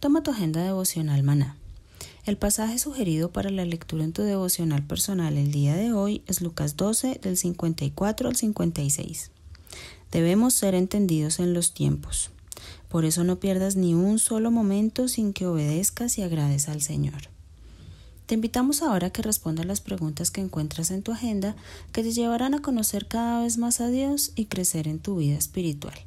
Toma tu agenda devocional maná. El pasaje sugerido para la lectura en tu devocional personal el día de hoy es Lucas 12 del 54 al 56. Debemos ser entendidos en los tiempos. Por eso no pierdas ni un solo momento sin que obedezcas y agrades al Señor. Te invitamos ahora a que respondas las preguntas que encuentras en tu agenda que te llevarán a conocer cada vez más a Dios y crecer en tu vida espiritual.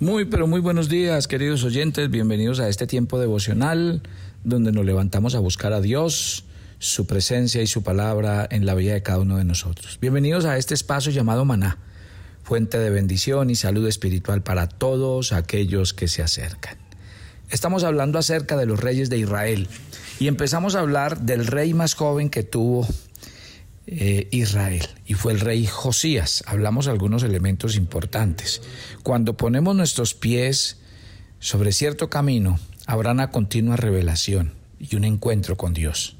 Muy, pero muy buenos días, queridos oyentes. Bienvenidos a este tiempo devocional donde nos levantamos a buscar a Dios, su presencia y su palabra en la vida de cada uno de nosotros. Bienvenidos a este espacio llamado Maná, fuente de bendición y salud espiritual para todos aquellos que se acercan. Estamos hablando acerca de los reyes de Israel y empezamos a hablar del rey más joven que tuvo eh, Israel y fue el rey Josías. Hablamos algunos elementos importantes. Cuando ponemos nuestros pies sobre cierto camino, habrá una continua revelación y un encuentro con Dios.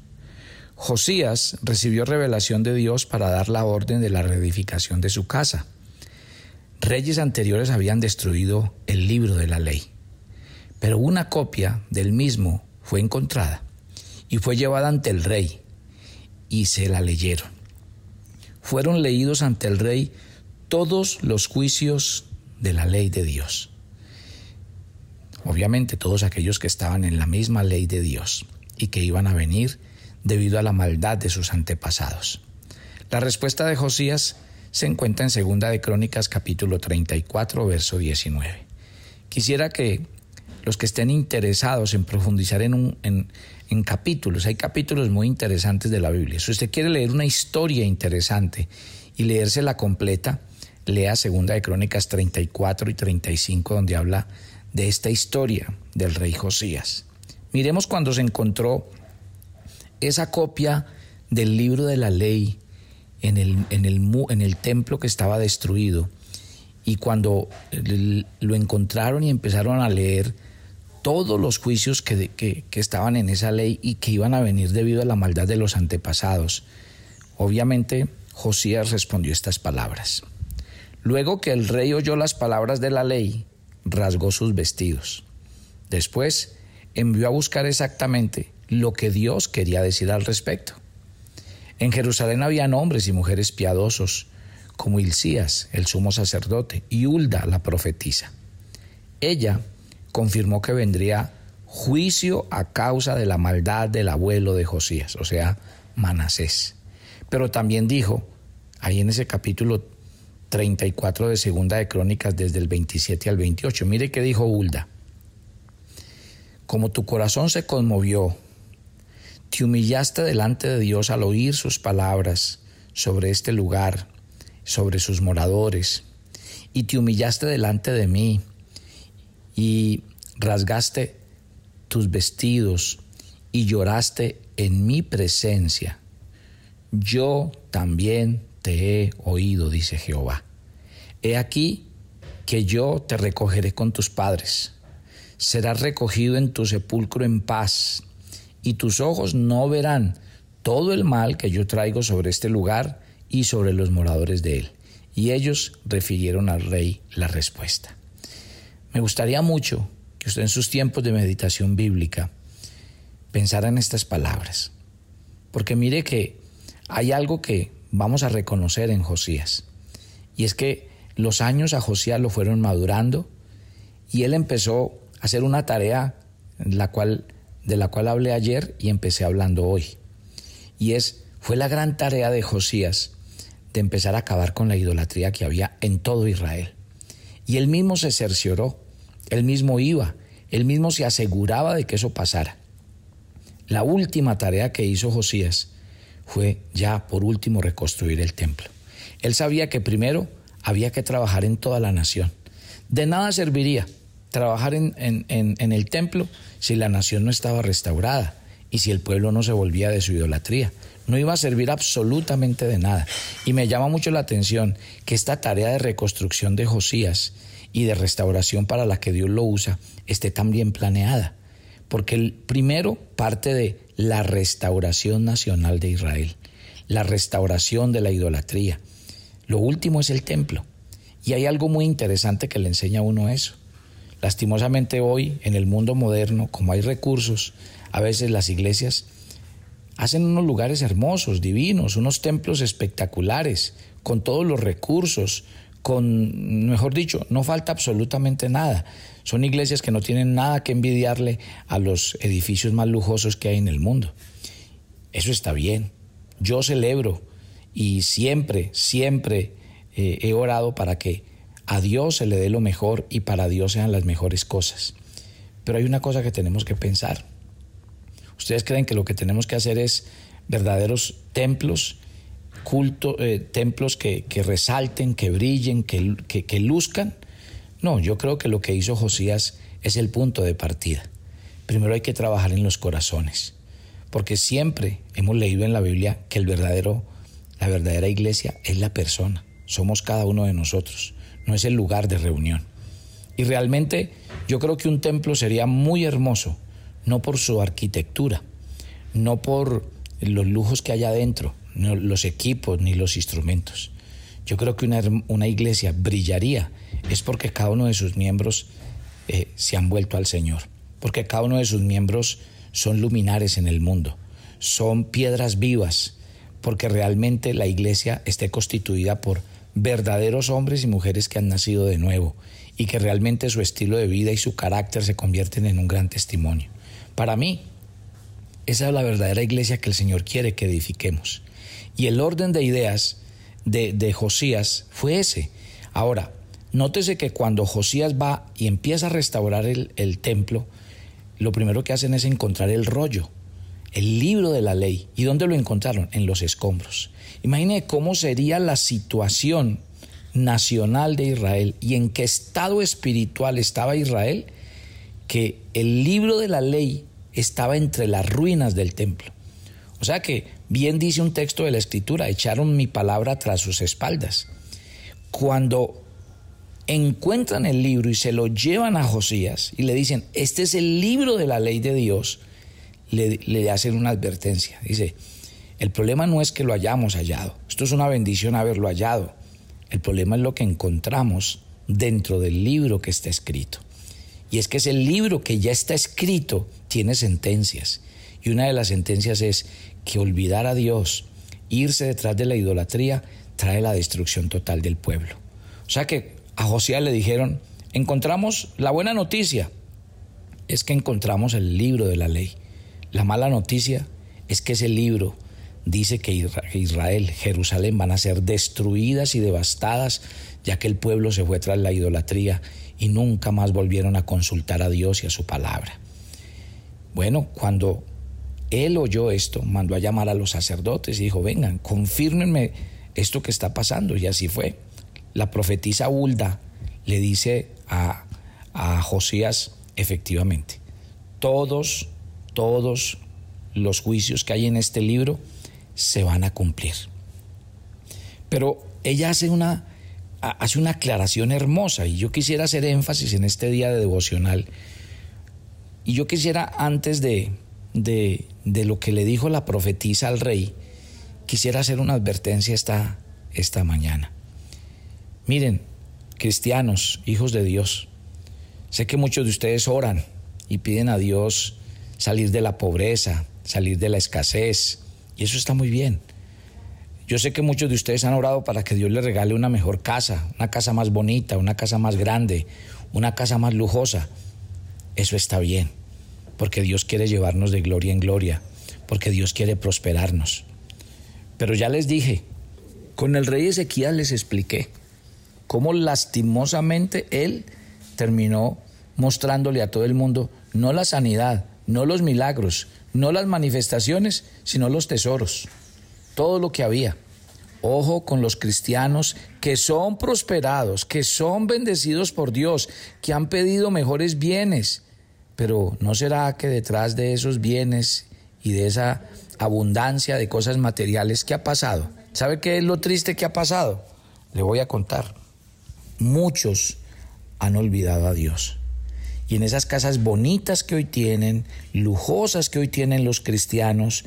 Josías recibió revelación de Dios para dar la orden de la reedificación de su casa. Reyes anteriores habían destruido el libro de la ley, pero una copia del mismo fue encontrada y fue llevada ante el rey y se la leyeron fueron leídos ante el rey todos los juicios de la ley de Dios. Obviamente todos aquellos que estaban en la misma ley de Dios y que iban a venir debido a la maldad de sus antepasados. La respuesta de Josías se encuentra en Segunda de Crónicas capítulo 34 verso 19. Quisiera que los que estén interesados en profundizar en, un, en, capítulos. Hay capítulos muy interesantes de la Biblia. Si usted quiere leer una historia interesante y leérsela completa, lea Segunda de Crónicas 34 y 35 donde habla de esta historia del rey Josías. Miremos cuando se encontró esa copia del libro de la ley en el, en el, en el templo que estaba destruido y cuando lo encontraron y empezaron a leer todos los juicios que, que, estaban en esa ley y que iban a venir debido a la maldad de los antepasados. Obviamente, Josías respondió estas palabras. Luego que el rey oyó las palabras de la ley, rasgó sus vestidos. Después envió a buscar exactamente lo que Dios quería decir al respecto. En Jerusalén habían hombres y mujeres piadosos, como Hilcías, el sumo sacerdote, y Hulda, la profetisa. Ella confirmó que vendría juicio a causa de la maldad del abuelo de Josías, o sea, Manasés. Pero también dijo, ahí en ese capítulo 34 de Segunda de Crónicas, desde el 27 al 28, mire qué dijo Hulda. Como tu corazón se conmovió, te humillaste delante de Dios al oír sus palabras sobre este lugar, sobre sus moradores, y te humillaste delante de mí y rasgaste tus vestidos y lloraste en mi presencia. yo también te he oído, dice Jehová. He aquí que yo te recogeré con tus padres. Serás recogido en tu sepulcro en paz, y tus ojos no verán todo el mal que yo traigo sobre este lugar y sobre los moradores de él. Y ellos refirieron al rey la respuesta. Me gustaría mucho que usted en sus tiempos de meditación bíblica pensara en estas palabras, porque mire que hay algo que vamos a reconocer en Josías, y es que los años a Josías lo fueron madurando y él empezó a hacer una tarea la cual, de la cual hablé ayer y empecé hablando hoy. Y es, fue la gran tarea de Josías de empezar a acabar con la idolatría que había en todo Israel. Y él mismo se cercioró, él mismo iba, él mismo se aseguraba de que eso pasara. La última tarea que hizo Josías fue ya por último reconstruir el templo. Él sabía que primero había que trabajar en toda la nación. De nada serviría trabajar en, en el templo si la nación no estaba restaurada y si el pueblo no se volvía de su idolatría. No iba a servir absolutamente de nada. Y me llama mucho la atención que esta tarea de reconstrucción de Josías y de restauración para la que Dios lo usa esté tan bien planeada. Porque el primero parte de la restauración nacional de Israel, la restauración de la idolatría. Lo último es el templo. Y hay algo muy interesante que le enseña a uno eso. Lastimosamente hoy, en el mundo moderno, como hay recursos, a veces las iglesias hacen unos lugares hermosos, divinos, unos templos espectaculares, con todos los recursos, con, mejor dicho, no falta absolutamente nada. Son iglesias que no tienen nada que envidiarle a los edificios más lujosos que hay en el mundo. Eso está bien. Yo celebro y siempre, siempre eh, he orado para que a Dios se le dé lo mejor y para Dios sean las mejores cosas. Pero hay una cosa que tenemos que pensar. ¿Ustedes creen que lo que tenemos que hacer es verdaderos templos, culto, eh, templos que, resalten, que brillen, que, que luzcan? No, yo creo que lo que hizo Josías es el punto de partida. Primero hay que trabajar en los corazones, porque siempre hemos leído en la Biblia que el verdadero, la verdadera iglesia es la persona, somos cada uno de nosotros, no es el lugar de reunión. Y realmente yo creo que un templo sería muy hermoso no por su arquitectura, no por los lujos que hay adentro, no los equipos ni los instrumentos. Yo creo que una, iglesia brillaría es porque cada uno de sus miembros eh, se han vuelto al Señor, porque cada uno de sus miembros son luminares en el mundo, son piedras vivas, porque realmente la iglesia esté constituida por verdaderos hombres y mujeres que han nacido de nuevo y que realmente su estilo de vida y su carácter se convierten en un gran testimonio. Para mí, esa es la verdadera iglesia que el Señor quiere que edifiquemos. Y el orden de ideas de, Josías fue ese. Ahora, nótese que cuando Josías va y empieza a restaurar el, el templo, lo primero que hacen es encontrar el rollo, el libro de la ley. ¿Y dónde lo encontraron? En los escombros. Imagine cómo sería la situación nacional de Israel y en qué estado espiritual estaba Israel que el libro de la ley estaba entre las ruinas del templo. O sea que, bien dice un texto de la escritura, echaron mi palabra tras sus espaldas. Cuando encuentran el libro y se lo llevan a Josías y le dicen, este es el libro de la ley de Dios, le, le hacen una advertencia. Dice, el problema no es que lo hayamos hallado, esto es una bendición haberlo hallado. El problema es lo que encontramos dentro del libro que está escrito. Y es que ese libro que ya está escrito tiene sentencias. Y una de las sentencias es que olvidar a Dios, irse detrás de la idolatría, trae la destrucción total del pueblo. O sea que a Josías le dijeron, encontramos la buena noticia, es que encontramos el libro de la ley. La mala noticia es que ese libro dice que Israel, Jerusalén van a ser destruidas y devastadas, ya que el pueblo se fue tras la idolatría y nunca más volvieron a consultar a Dios y a su palabra. Bueno, cuando él oyó esto, mandó a llamar a los sacerdotes y dijo, vengan, confírmenme esto que está pasando. Y así fue. La profetisa Hulda le dice a, a Josías, efectivamente, todos, todos los juicios que hay en este libro se van a cumplir. Pero ella hace una, hace una aclaración hermosa y yo quisiera hacer énfasis en este día de devocional. Y yo quisiera, antes de, de, de lo que le dijo la profetisa al rey, quisiera hacer una advertencia esta, esta mañana. Miren, cristianos, hijos de Dios, sé que muchos de ustedes oran y piden a Dios salir de la pobreza, salir de la escasez, y eso está muy bien. Yo sé que muchos de ustedes han orado para que Dios les regale una mejor casa, una casa más bonita, una casa más grande, una casa más lujosa. Eso está bien, porque Dios quiere llevarnos de gloria en gloria, porque Dios quiere prosperarnos. Pero ya les dije, con el rey Ezequiel les expliqué cómo lastimosamente él terminó mostrándole a todo el mundo no la sanidad, no los milagros, no las manifestaciones, sino los tesoros, todo lo que había. Ojo con los cristianos que son prosperados, que son bendecidos por Dios, que han pedido mejores bienes. Pero ¿no será que detrás de esos bienes y de esa abundancia de cosas materiales, ¿qué ha pasado? ¿Sabe qué es lo triste que ha pasado? Le voy a contar. Muchos han olvidado a Dios. Y en esas casas bonitas que hoy tienen, lujosas que hoy tienen los cristianos,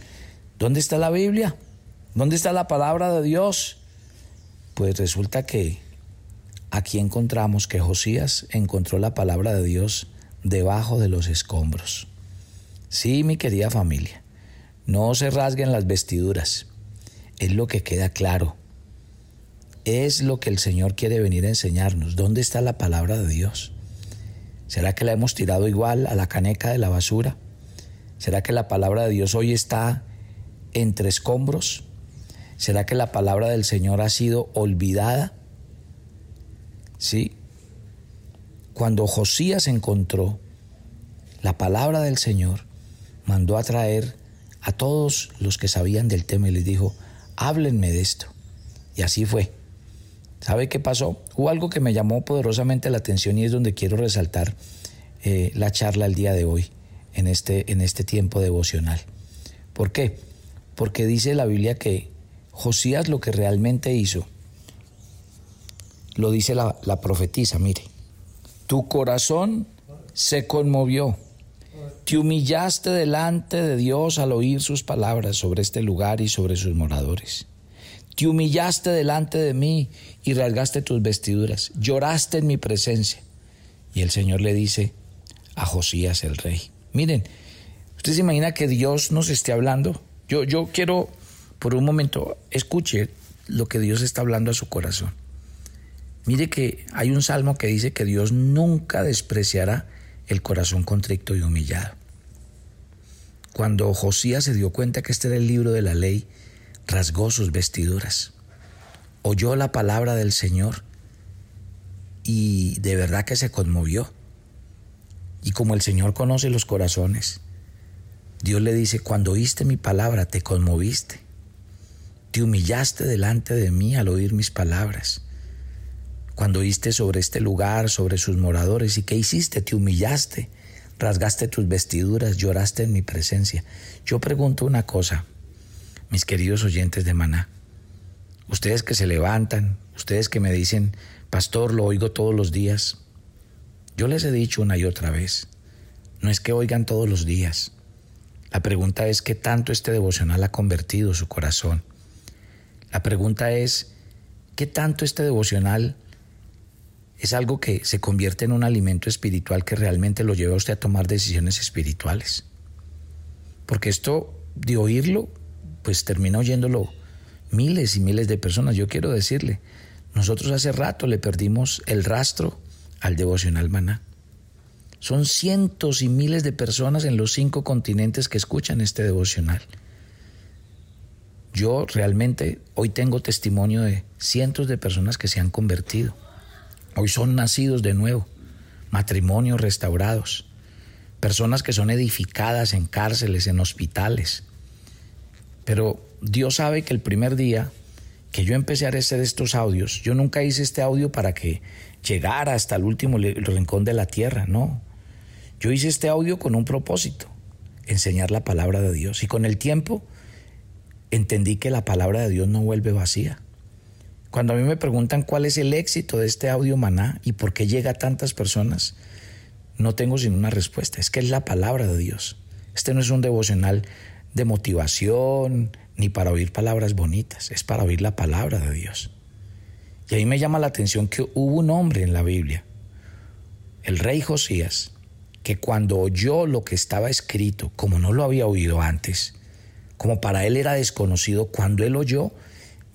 ¿dónde está la Biblia? ¿Dónde está la palabra de Dios? Pues resulta que aquí encontramos que Josías encontró la palabra de Dios debajo de los escombros. Sí, mi querida familia, no se rasguen las vestiduras. Es lo que queda claro. Es lo que el Señor quiere venir a enseñarnos. ¿Dónde está la palabra de Dios? ¿Será que la hemos tirado igual a la caneca de la basura? ¿Será que la palabra de Dios hoy está entre escombros? ¿Será que la palabra del Señor ha sido olvidada? Sí. Cuando Josías encontró la palabra del Señor, mandó a traer a todos los que sabían del tema y les dijo, háblenme de esto. Y así fue. ¿Sabe qué pasó? Hubo algo que me llamó poderosamente la atención y es donde quiero resaltar eh, la charla el día de hoy, en este, en este tiempo devocional. ¿Por qué? Porque dice la Biblia que Josías lo que realmente hizo, lo dice la, la profetisa, mire, tu corazón se conmovió, te humillaste delante de Dios al oír sus palabras sobre este lugar y sobre sus moradores. Te humillaste delante de mí y rasgaste tus vestiduras. Lloraste en mi presencia. Y el Señor le dice a Josías el rey. Miren, ¿usted se imagina que Dios nos esté hablando? Yo, yo quiero, por un momento, escuche lo que Dios está hablando a su corazón. Mire que hay un salmo que dice que Dios nunca despreciará el corazón contrito y humillado. Cuando Josías se dio cuenta que este era el libro de la ley, rasgó sus vestiduras, oyó la palabra del Señor y de verdad que se conmovió. Y como el Señor conoce los corazones, Dios le dice, cuando oíste mi palabra te conmoviste, te humillaste delante de mí al oír mis palabras. Cuando oíste sobre este lugar, sobre sus moradores, ¿y qué hiciste? Te humillaste, rasgaste tus vestiduras, lloraste en mi presencia. Yo pregunto una cosa, mis queridos oyentes de Maná, ustedes que se levantan, ustedes que me dicen, pastor, lo oigo todos los días, yo les he dicho una y otra vez, no es que oigan todos los días, la pregunta es qué tanto este devocional ha convertido su corazón. La pregunta es qué tanto este devocional es algo que se convierte en un alimento espiritual que realmente lo lleva a usted a tomar decisiones espirituales. Porque esto de oírlo pues termina oyéndolo miles y miles de personas. Yo quiero decirle, nosotros hace rato le perdimos el rastro al devocional maná. Son cientos y miles de personas en los cinco continentes que escuchan este devocional. Yo realmente hoy tengo testimonio de cientos de personas que se han convertido. Hoy son nacidos de nuevo, matrimonios restaurados, personas que son edificadas en cárceles, en hospitales, pero Dios sabe que el primer día que yo empecé a hacer estos audios, yo nunca hice este audio para que llegara hasta el último rincón de la tierra, no. Yo hice este audio con un propósito, enseñar la palabra de Dios. Y con el tiempo entendí que la palabra de Dios no vuelve vacía. Cuando a mí me preguntan cuál es el éxito de este audio maná y por qué llega a tantas personas, no tengo sino una respuesta, es que es la palabra de Dios. Este no es un devocional de motivación ni para oír palabras bonitas, es para oír la palabra de Dios. Y ahí me llama la atención que hubo un hombre en la Biblia, el rey Josías, que cuando oyó lo que estaba escrito, como no lo había oído antes, como para él era desconocido, cuando él oyó,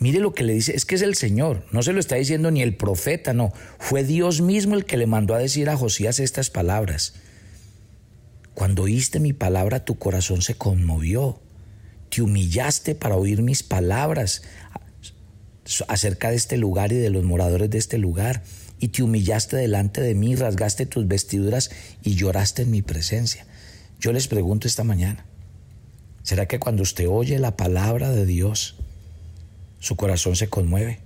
mire lo que le dice, es que es el Señor, no se lo está diciendo ni el profeta, no, fue Dios mismo el que le mandó a decir a Josías estas palabras. Cuando oíste mi palabra, tu corazón se conmovió, te humillaste para oír mis palabras acerca de este lugar y de los moradores de este lugar y te humillaste delante de mí, rasgaste tus vestiduras y lloraste en mi presencia. Yo les pregunto esta mañana, ¿será que cuando usted oye la palabra de Dios, su corazón se conmueve?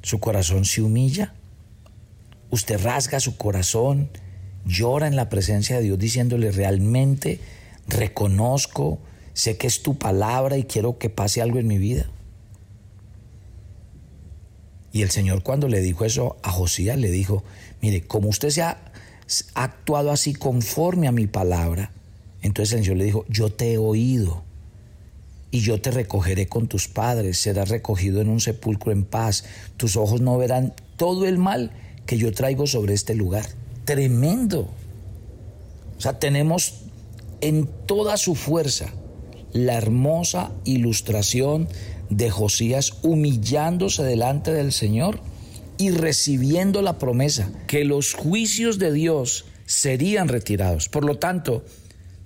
¿Su corazón se humilla? ¿Usted rasga su corazón, llora en la presencia de Dios diciéndole realmente reconozco, sé que es tu palabra y quiero que pase algo en mi vida? Y el Señor cuando le dijo eso a Josías, le dijo, mire, como usted se ha actuado así conforme a mi palabra, entonces el Señor le dijo, yo te he oído y yo te recogeré con tus padres, serás recogido en un sepulcro en paz, tus ojos no verán todo el mal que yo traigo sobre este lugar. Tremendo. O sea, tenemos en toda su fuerza la hermosa ilustración de Josías humillándose delante del Señor y recibiendo la promesa que los juicios de Dios serían retirados. Por lo tanto,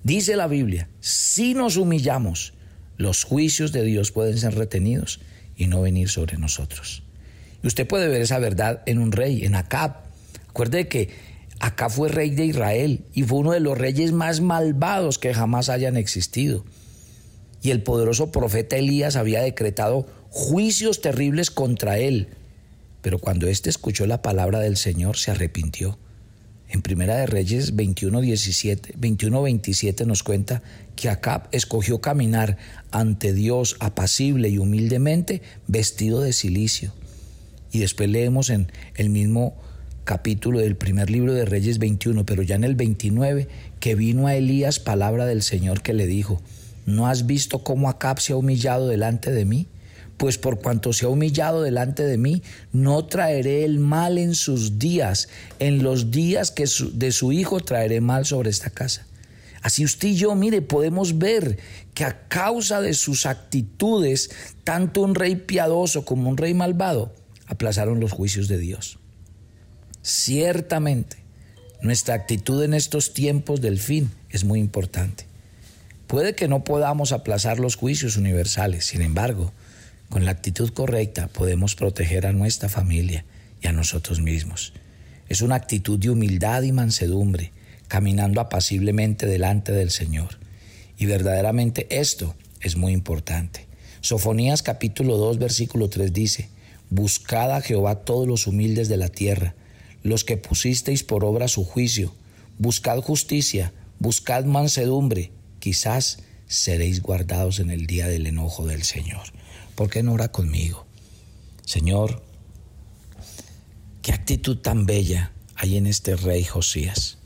dice la Biblia, si nos humillamos, los juicios de Dios pueden ser retenidos y no venir sobre nosotros. Y usted puede ver esa verdad en un rey, en Acab. Acuerde que Acab fue rey de Israel y fue uno de los reyes más malvados que jamás hayan existido y el poderoso profeta Elías había decretado juicios terribles contra él. Pero cuando éste escuchó la palabra del Señor, se arrepintió. En Primera de Reyes 21, 21, 27 nos cuenta que Acab escogió caminar ante Dios apacible y humildemente vestido de silicio. Y después leemos en el mismo capítulo del primer libro de Reyes 21, pero ya en el 29, que vino a Elías palabra del Señor que le dijo, ¿No has visto cómo Acab se ha humillado delante de mí? Pues por cuanto se ha humillado delante de mí, no traeré el mal en sus días, en los días que de su hijo traeré mal sobre esta casa. Así usted y yo, mire, podemos ver que a causa de sus actitudes, tanto un rey piadoso como un rey malvado aplazaron los juicios de Dios. Ciertamente, nuestra actitud en estos tiempos del fin es muy importante. Puede que no podamos aplazar los juicios universales, sin embargo, con la actitud correcta podemos proteger a nuestra familia y a nosotros mismos. Es una actitud de humildad y mansedumbre, caminando apaciblemente delante del Señor. Y verdaderamente esto es muy importante. Sofonías capítulo 2 versículo 3 dice, Buscad a Jehová todos los humildes de la tierra, los que pusisteis por obra su juicio, buscad justicia, buscad mansedumbre, quizás seréis guardados en el día del enojo del Señor. ¿Por qué no ora conmigo? Señor, qué actitud tan bella hay en este rey Josías.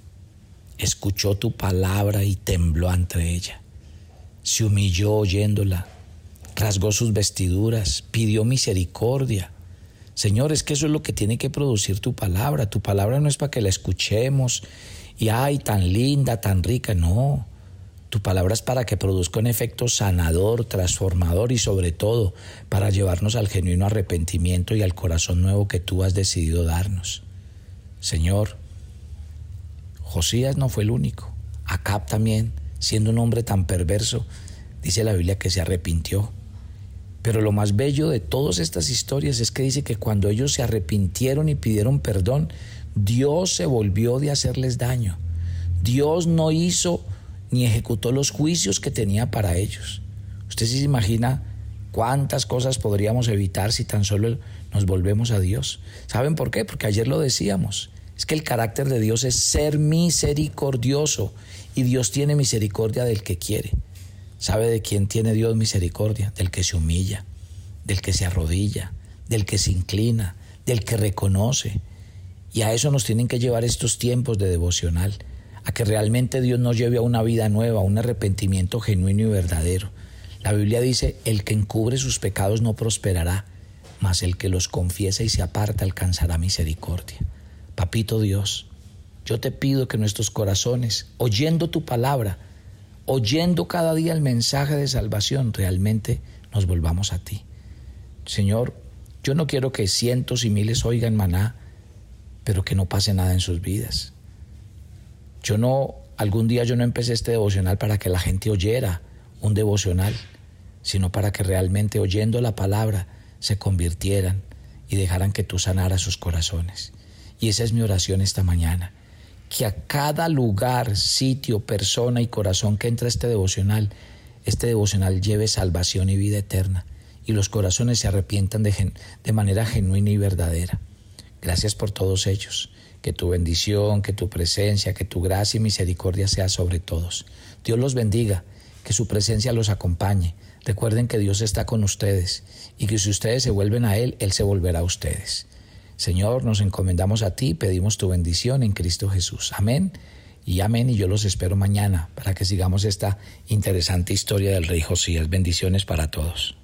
Escuchó tu palabra y tembló ante ella. Se humilló oyéndola, rasgó sus vestiduras, pidió misericordia. Señor, es que eso es lo que tiene que producir tu palabra. Tu palabra no es para que la escuchemos y ay, tan linda, tan rica, no. Tu palabra es para que produzca un efecto sanador, transformador y sobre todo para llevarnos al genuino arrepentimiento y al corazón nuevo que tú has decidido darnos. Señor, Josías no fue el único. Acab también, siendo un hombre tan perverso, dice la Biblia que se arrepintió. Pero lo más bello de todas estas historias es que dice que cuando ellos se arrepintieron y pidieron perdón, Dios se volvió de hacerles daño. Dios no hizo ni ejecutó los juicios que tenía para ellos. Usted se imagina cuántas cosas podríamos evitar si tan solo nos volvemos a Dios. ¿Saben por qué? Porque ayer lo decíamos. Es que el carácter de Dios es ser misericordioso y Dios tiene misericordia del que quiere. ¿Sabe de quién tiene Dios misericordia? Del que se humilla, del que se arrodilla, del que se inclina, del que reconoce. Y a eso nos tienen que llevar estos tiempos de devocional, a que realmente Dios nos lleve a una vida nueva, a un arrepentimiento genuino y verdadero. La Biblia dice, el que encubre sus pecados no prosperará, mas el que los confiesa y se aparta alcanzará misericordia. Papito Dios, yo te pido que nuestros corazones, oyendo tu palabra, oyendo cada día el mensaje de salvación, realmente nos volvamos a ti. Señor, yo no quiero que cientos y miles oigan maná, pero que no pase nada en sus vidas. Yo no, algún día yo no empecé este devocional para que la gente oyera un devocional, sino para que realmente oyendo la palabra se convirtieran y dejaran que tú sanaras sus corazones. Y esa es mi oración esta mañana, que a cada lugar, sitio, persona y corazón que entra este devocional, este devocional lleve salvación y vida eterna y los corazones se arrepientan de, de manera genuina y verdadera. Gracias por todos ellos. Que tu bendición, que tu presencia, que tu gracia y misericordia sea sobre todos. Dios los bendiga, que su presencia los acompañe. Recuerden que Dios está con ustedes y que si ustedes se vuelven a Él, Él se volverá a ustedes. Señor, nos encomendamos a ti pedimos tu bendición en Cristo Jesús. Amén y amén. Y yo los espero mañana para que sigamos esta interesante historia del rey Josías. Bendiciones para todos.